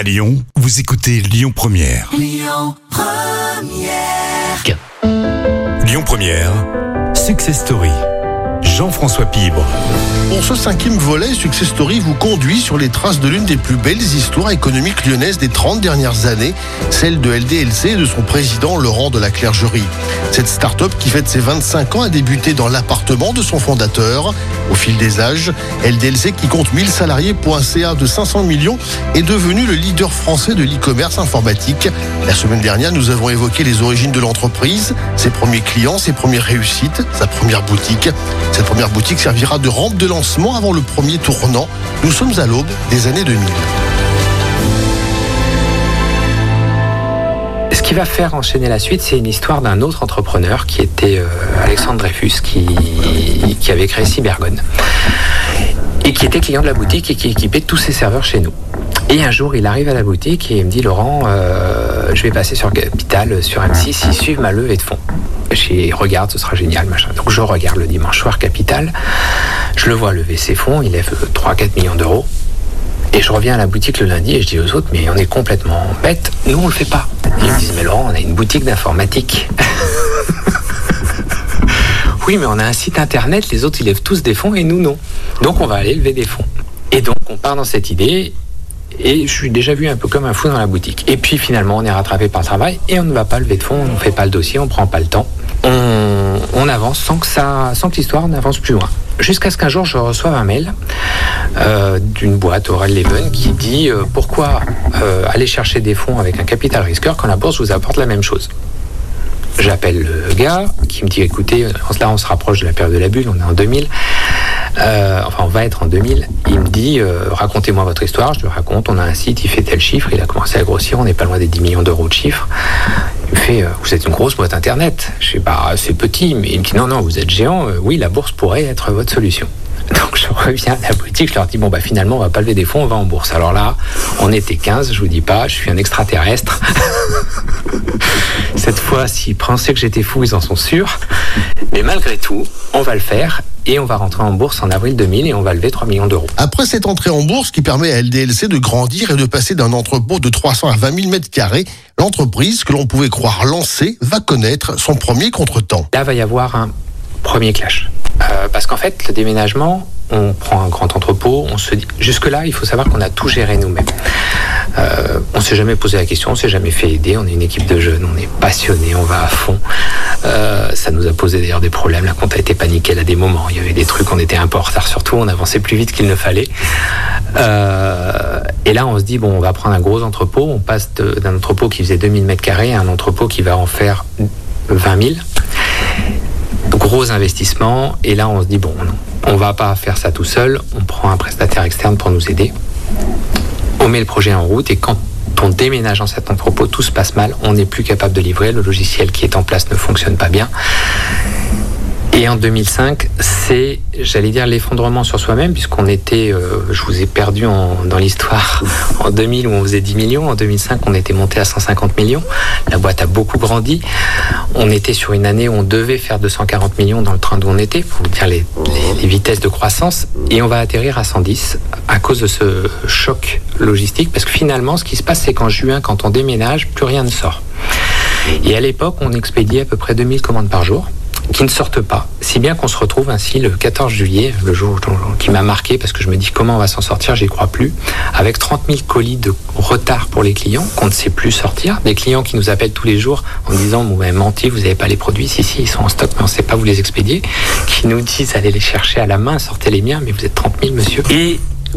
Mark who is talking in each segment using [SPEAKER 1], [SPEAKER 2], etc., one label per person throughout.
[SPEAKER 1] À Lyon, vous écoutez Lyon Première.
[SPEAKER 2] Lyon
[SPEAKER 1] Première, Success Story. Jean-François Pibre.
[SPEAKER 3] Pour ce cinquième volet, Success Story vous conduit sur les traces de l'une des plus belles histoires économiques lyonnaises des 30 dernières années, celle de LDLC et de son président Laurent de la Clergerie. Cette start-up qui fête ses 25 ans a débuté dans l'appartement de son fondateur. Au fil des âges, LDLC qui compte 1000 salariés pour un CA de 500 millions est devenu le leader français de l'e-commerce informatique. La semaine dernière, nous avons évoqué les origines de l'entreprise, ses premiers clients, ses premières réussites, sa première boutique. Cette première boutique servira de rampe de lancement avant le premier tournant. Nous sommes à l'aube des années 2000.
[SPEAKER 4] Ce qui va faire enchaîner la suite, c'est une histoire d'un autre entrepreneur qui était euh, Alexandre Dreyfus, qui, avait créé Cybergone et qui était client de la boutique et qui équipait tous ses serveurs chez nous. Et un jour, il arrive à la boutique et il me dit Laurent, euh, je vais passer sur Capital, sur M6, ils suivent ma levée de fonds. Je regarde, ce sera génial, machin. Donc je regarde le dimanche soir Capital, je le vois lever ses fonds, il lève 3-4 millions d'euros. Et je reviens à la boutique le lundi et je dis aux autres, mais on est complètement bêtes, nous on le fait pas. Ils me disent, mais Laurent, on a une boutique d'informatique. oui, mais on a un site internet, les autres ils lèvent tous des fonds et nous non. Donc on va aller lever des fonds. Et donc on part dans cette idée et je suis déjà vu un peu comme un fou dans la boutique. Et puis finalement, on est rattrapé par le travail et on ne va pas lever de fonds, on ne fait pas le dossier, on prend pas le temps. On, avance sans que ça, sans que l'histoire n'avance plus loin. Jusqu'à ce qu'un jour je reçoive un mail euh, d'une boîte Oral Leven qui dit euh, pourquoi euh, aller chercher des fonds avec un capital risqueur quand la bourse vous apporte la même chose. J'appelle le gars qui me dit écoutez, là on se rapproche de la période de la bulle, on est en 2000. Euh, enfin, on va être en 2000. Il me dit racontez-moi votre histoire. Je lui raconte. On a un site, il fait tel chiffre. Il a commencé à grossir. On n'est pas loin des 10 millions d'euros de chiffre. Euh, vous êtes une grosse boîte internet. Je sais bah c'est petit, mais il me dit non non vous êtes géant. Euh, oui la bourse pourrait être votre solution. Donc je reviens à la boutique, je leur dis bon bah finalement on va pas lever des fonds, on va en bourse. Alors là, on était 15, je vous dis pas, je suis un extraterrestre. Cette fois, s'ils pensaient que j'étais fou, ils en sont sûrs. Mais malgré tout, on va le faire et on va rentrer en bourse en avril 2000 et on va lever 3 millions d'euros.
[SPEAKER 3] Après cette entrée en bourse qui permet à LDLC de grandir et de passer d'un entrepôt de 300 à 20 000 mètres carrés, l'entreprise que l'on pouvait croire lancée va connaître son premier contretemps.
[SPEAKER 4] Là va y avoir un premier clash. Euh, parce qu'en fait, le déménagement, on prend un grand entrepôt, on se dit... Jusque-là, il faut savoir qu'on a tout géré nous-mêmes. Euh, on s'est jamais posé la question, on s'est jamais fait aider, on est une équipe de jeunes, on est passionnés, on va à fond. Euh, ça nous a posé d'ailleurs des problèmes, la compte a été paniquée à des moments, il y avait des trucs, on était un peu en retard surtout, on avançait plus vite qu'il ne fallait. Euh, et là, on se dit, bon, on va prendre un gros entrepôt, on passe d'un entrepôt qui faisait 2000 mètres carrés à un entrepôt qui va en faire 20 000 gros investissement. Et là on se dit bon non, on va pas faire ça tout seul. On prend un prestataire externe pour nous aider. On met le projet en route. Et quand on déménage dans cet entrepôt tout se passe mal on n'est plus capable de livrer le logiciel qui est en place ne fonctionne pas bien et en 2005, c'est, j'allais dire, l'effondrement sur soi-même, puisqu'on était, euh, je vous ai perdu en- dans l'histoire, en 2000 où on faisait 10 millions, en 2005 on était monté à 150 millions, la boîte a beaucoup grandi, on était sur une année où on devait faire 240 millions dans le train d'où on était, pour dire les, les- les vitesses de croissance, et on va atterrir à 110 à cause de ce choc logistique, parce que finalement ce qui se passe c'est qu'en juin, quand on déménage, plus rien ne sort. Et à l'époque, on expédiait à peu près 2000 commandes par jour qui ne sortent pas. Si bien qu'on se retrouve ainsi le 14 juillet, le jour qui m'a marqué parce que je me dis comment on va s'en sortir, j'y crois plus, avec 30 000 colis de retard pour les clients qu'on ne sait plus sortir, des clients qui nous appellent tous les jours en disant vous m'avez menti, vous n'avez pas les produits, si si ils sont en stock mais on ne sait pas vous les expédier, qui nous disent allez les chercher à la main, sortez les miens, mais vous êtes 30 000 monsieur.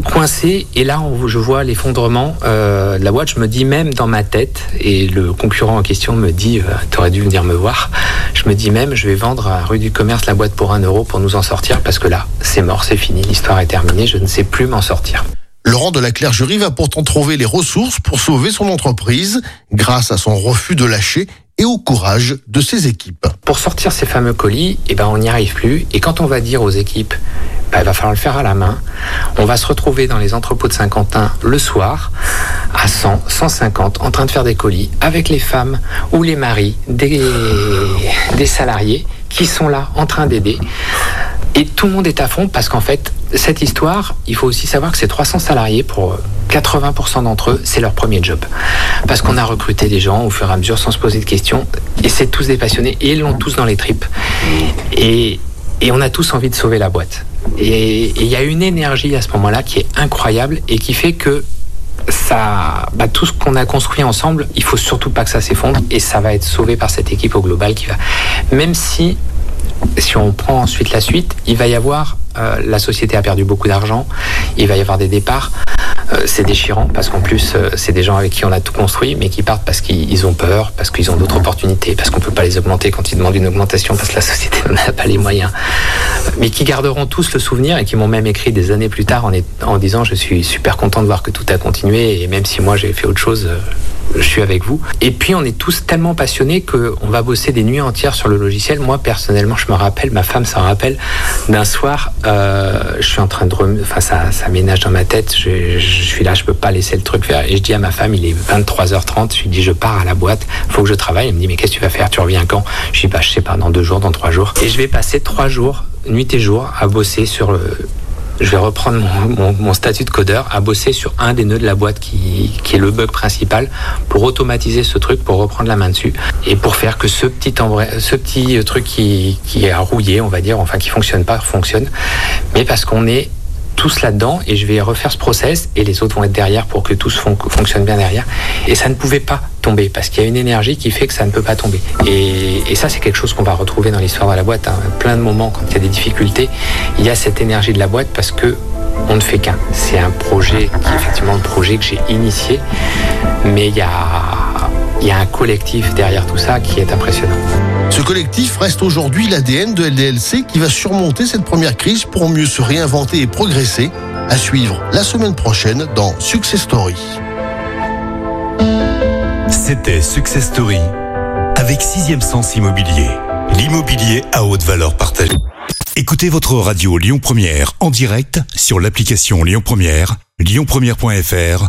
[SPEAKER 4] Coincé et là on, je vois l'effondrement euh, de la boîte je me dis même dans ma tête et le concurrent en question me dit euh, t'aurais dû venir me voir je me dis même je vais vendre à rue du commerce la boîte pour un euro pour nous en sortir parce que là c'est mort c'est fini l'histoire est terminée je ne sais plus m'en sortir
[SPEAKER 3] Laurent de la Clergerie va pourtant trouver les ressources pour sauver son entreprise grâce à son refus de lâcher et au courage de ses équipes.
[SPEAKER 4] pour sortir ces fameux colis, eh ben, on n'y arrive plus. Et quand on va dire aux équipes, il va falloir le faire à la main, on va se retrouver dans les entrepôts de Saint-Quentin le soir, à 100, 150, en train de faire des colis, avec les femmes ou les maris des, salariés qui sont là en train d'aider. Et tout le monde est à fond parce qu'en fait, cette histoire, il faut aussi savoir que ces 300 salariés, pour 80% d'entre eux, c'est leur premier job. Parce qu'on a recruté des gens au fur et à mesure sans se poser de questions. Et c'est tous des passionnés et ils l'ont tous dans les tripes. Et on a tous envie de sauver la boîte. Et il y a une énergie à ce moment-là qui est incroyable et qui fait que ça, bah, tout ce qu'on a construit ensemble, il faut surtout pas que ça s'effondre et ça va être sauvé par cette équipe au global qui va. Même si, si on prend ensuite la suite, il va y avoir euh, la société a perdu beaucoup d'argent, il va y avoir des départs. Euh, c'est déchirant parce qu'en plus, euh, c'est des gens avec qui on a tout construit, mais qui partent parce qu'ils ont peur, parce qu'ils ont d'autres opportunités, parce qu'on ne peut pas les augmenter quand ils demandent une augmentation, parce que la société n'a pas les moyens. Mais qui garderont tous le souvenir et qui m'ont même écrit des années plus tard en, en disant Je suis super content de voir que tout a continué, et même si moi j'ai fait autre chose, je suis avec vous. Et puis on est tous tellement passionnés qu'on va bosser des nuits entières sur le logiciel. Moi personnellement, je me rappelle, ma femme s'en rappelle, d'un soir, euh, je suis en train de... Enfin, ça, ça ménage dans ma tête, je, suis là, je peux pas laisser le truc faire. Et je dis à ma femme, il est 23h30, je lui dis, je pars à la boîte, faut que je travaille. Elle me dit, mais qu'est-ce que tu vas faire? Tu reviens quand? Je dis, bah, je sais pas, dans deux jours, dans trois jours. Et je vais passer trois jours, nuit et jour, à bosser sur le je vais reprendre mon, statut de codeur à bosser sur un des nœuds de la boîte qui, est le bug principal pour automatiser ce truc, pour reprendre la main dessus et pour faire que ce petit, truc qui, est rouillé, on va dire, enfin qui fonctionne pas, fonctionne. Mais parce qu'on est tous là-dedans et je vais refaire ce process et les autres vont être derrière pour que tout fonctionne bien derrière. Et ça ne pouvait pas tomber parce qu'il y a une énergie qui fait que ça ne peut pas tomber. Et, ça, c'est quelque chose qu'on va retrouver dans l'histoire de la boîte. Hein. Plein de moments quand il y a des difficultés, il y a cette énergie de la boîte parce que on ne fait qu'un. C'est un projet qui est effectivement le projet que j'ai initié, mais il y a, il y a un collectif derrière tout ça qui est impressionnant.
[SPEAKER 3] Ce collectif reste aujourd'hui l'ADN de LDLC qui va surmonter cette première crise pour mieux se réinventer et progresser. À suivre la semaine prochaine dans Success Story.
[SPEAKER 1] C'était Success Story avec Sixième Sens Immobilier. L'immobilier à haute valeur partagée. Écoutez votre radio Lyon Première en direct sur l'application Lyon Première, lyonpremière.fr